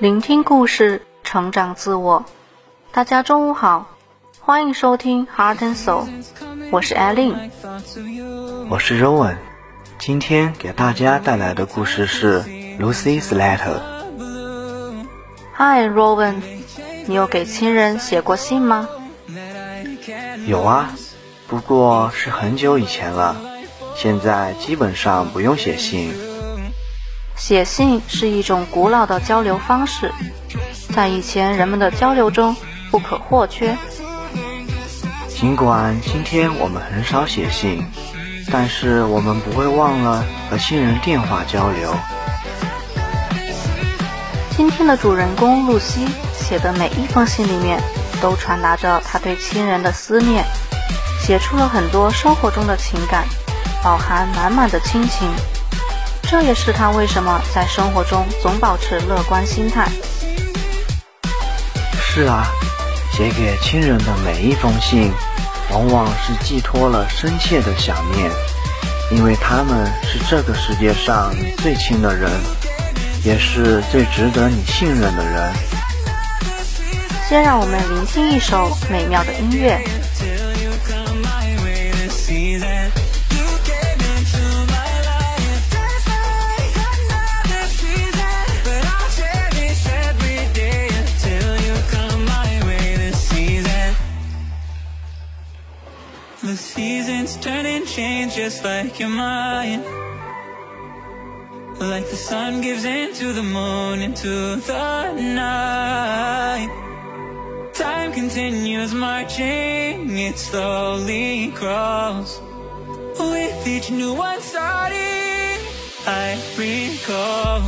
聆听故事，成长自我。大家中午好，欢迎收听 Heart and Soul，我是艾琳，我是 Rowan。今天给大家带来的故事是 Lucy's Letter。Hi Rowan，你有给亲人写过信吗？有啊，不过是很久以前了，现在基本上不用写信。写信是一种古老的交流方式，在以前人们的交流中不可或缺。尽管今天我们很少写信，但是我们不会忘了和亲人电话交流。今天的主人公露西写的每一封信里面，都传达着她对亲人的思念，写出了很多生活中的情感，饱含满满的亲情。这也是他为什么在生活中总保持乐观心态。是啊，写给亲人的每一封信，往往是寄托了深切的想念，因为他们是这个世界上你最亲的人，也是最值得你信任的人。先让我们聆听一首美妙的音乐。Change just like your mind. Like the sun gives into the moon, into the night. Time continues marching, it slowly crawls With each new one starting, I recall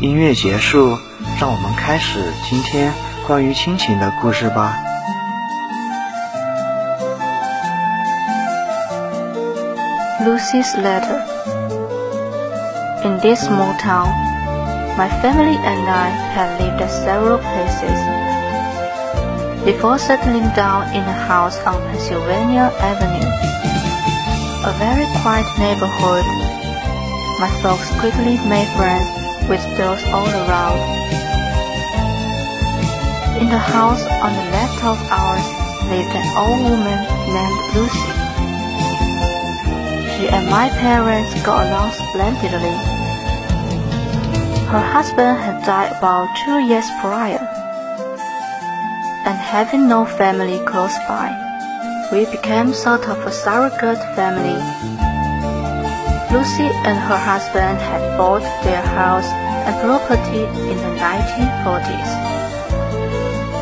音乐结束，让我们开始今天关于亲情的故事吧。Lucy's letter. In this small town, my family and I had lived at several places. Before settling down in a house on Pennsylvania Avenue, a very quiet neighborhood my folks quickly made friends with those all around. In the house on the left of ours lived an old woman named Lucy. She and my parents got along splendidly. Her husband had died about two years prior, and having no family close by, we became sort of a surrogate family Lucy and her husband had bought their house and property in the 1940s.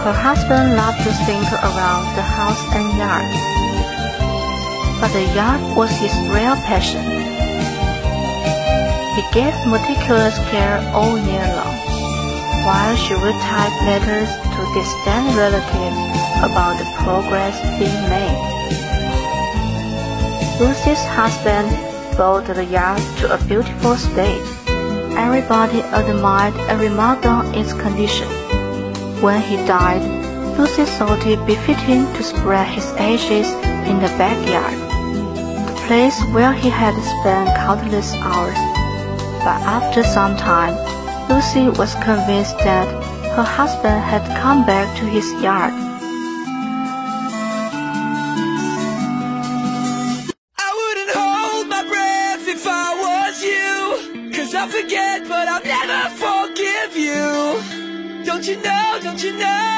Her husband loved to think around the house and yard, but the yard was his real passion. He gave meticulous care all year long, while she would type letters to distant relatives about the progress being made. Lucy's husband brought the yard to a beautiful state. Everybody admired and remarked on its condition. When he died, Lucy thought it befitting to spread his ashes in the backyard, the place where he had spent countless hours. But after some time, Lucy was convinced that her husband had come back to his yard 知道想知道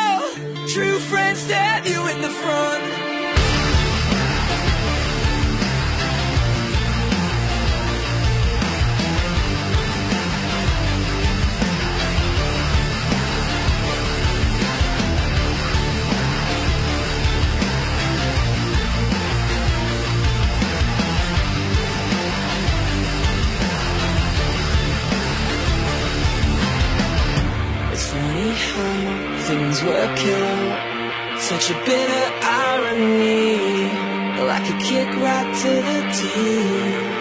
kick right to the teeth.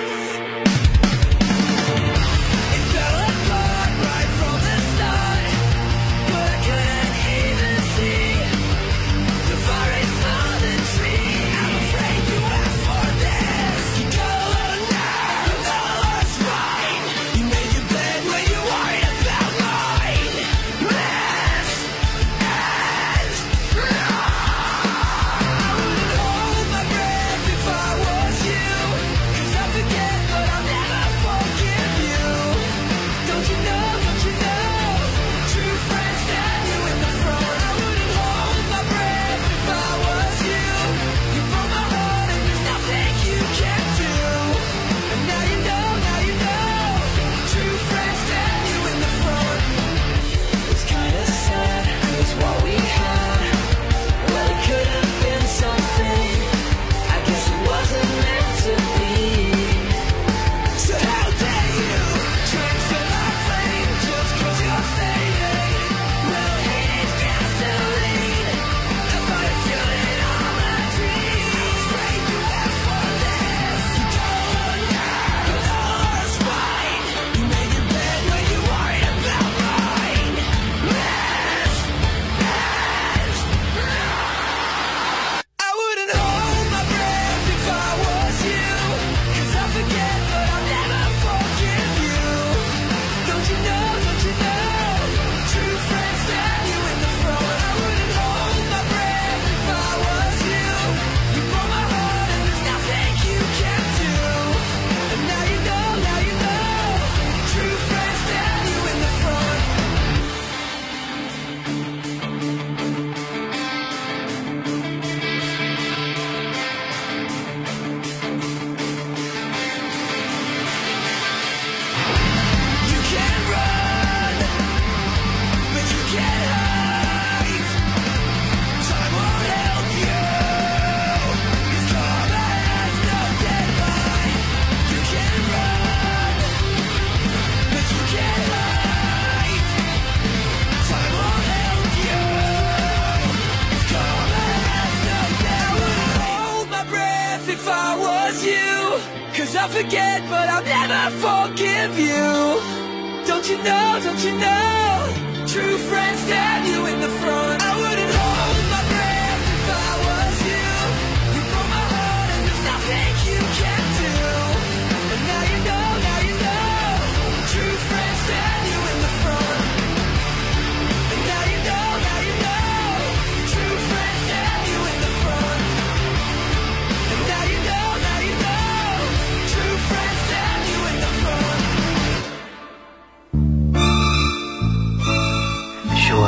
Know, don't you know? True friends stab you in the front.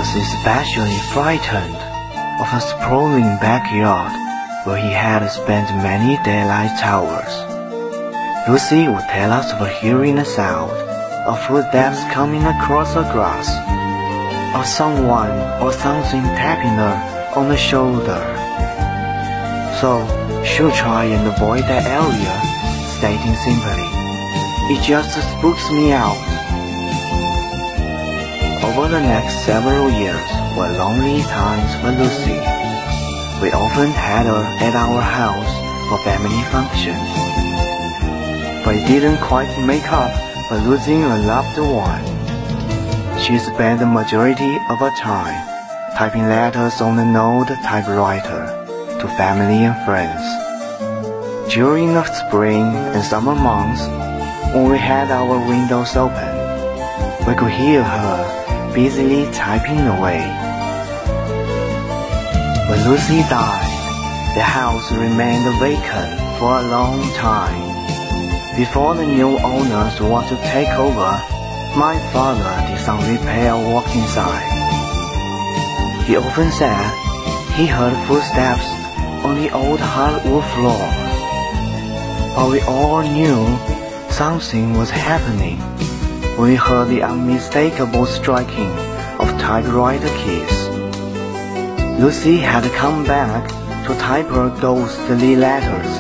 Was especially frightened of a sprawling backyard where he had spent many daylight hours. Lucy would tell us of hearing a sound of footsteps coming across the grass, of someone or something tapping her on the shoulder. So she'll try and avoid that area, stating simply, It just spooks me out. Over the next several years were lonely times for Lucy. We often had her at our house for family functions. But it didn't quite make up for losing a loved one. She spent the majority of her time typing letters on an old typewriter to family and friends. During the spring and summer months, when we had our windows open, we could hear her busily typing away. When Lucy died, the house remained vacant for a long time. Before the new owners were to take over, my father did some repair work inside. He often said he heard footsteps on the old hardwood floor. But we all knew something was happening we heard the unmistakable striking of typewriter keys. Lucy had come back to type her ghostly letters.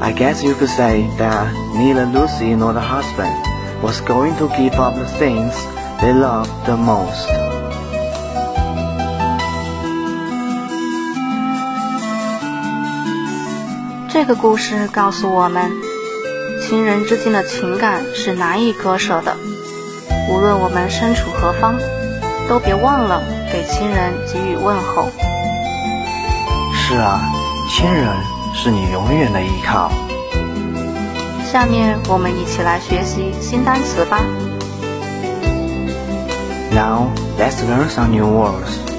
I guess you could say that neither Lucy nor the husband was going to give up the things they loved the most. 这个故事告诉我们， 亲人之间的情感是难以割舍的。无论我们身处何方，都别忘了给亲人给予问候。是啊，亲人是你永远的依靠。下面我们一起来学习新单词吧。Now let's learn some new words.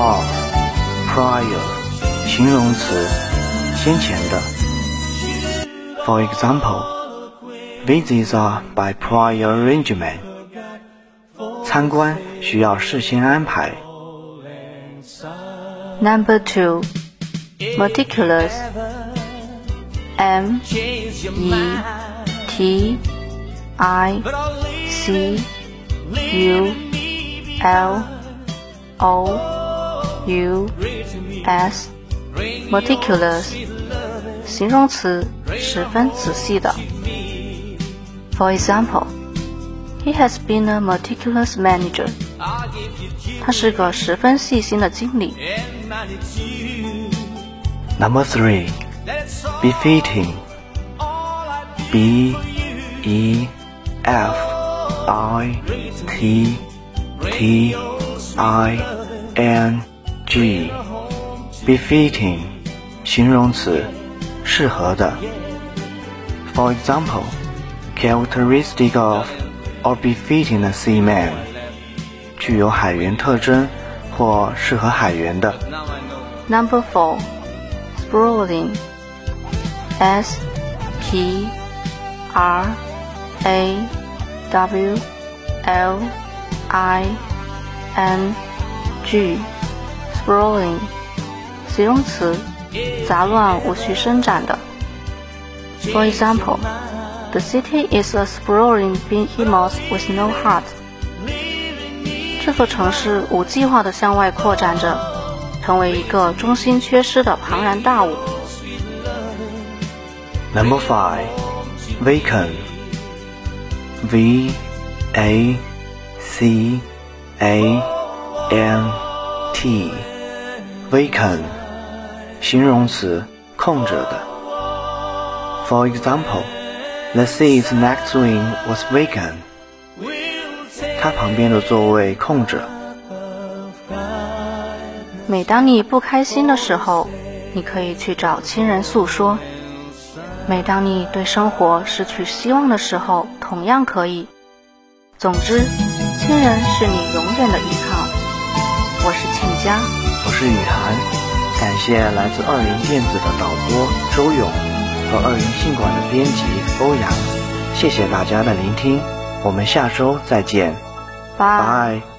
R. Prior. 形容词，先前的。For example, visits are by prior arrangement. 参观需要事先安排。 Number two, meticulous. M E T I C U L O U S. Meticulous. 形容词，十分仔细的。For example, he has been a meticulous manager. 他是个十分细心的经理。 Number three, befitting. B E F I T T I N G. Befitting. 形容词，适合的。For example, characteristic of or befitting a seaman. 具有海员特征或适合海员的。 Number four, sprawling. S P R A W L I N G. Sprawling. 形容词，杂乱无序伸展的。For example, the city is a sprawling behemoth with no heart. 这座城市无计划地向外扩展着，成为一个中心缺失的庞然大物。 Number five, vacant. V A C A N T. Vacant. 形容词，空着的。For example, the seat next to him was vacant. 他旁边的座位空着。每当你不开心的时候，你可以去找亲人诉说；每当你对生活失去希望的时候，同样可以。总之，亲人是你永远的依靠。我是庆佳，是雨涵，感谢来自二元电子的导播周勇和二元信管的编辑欧阳，谢谢大家的聆听，我们下周再见，拜。拜。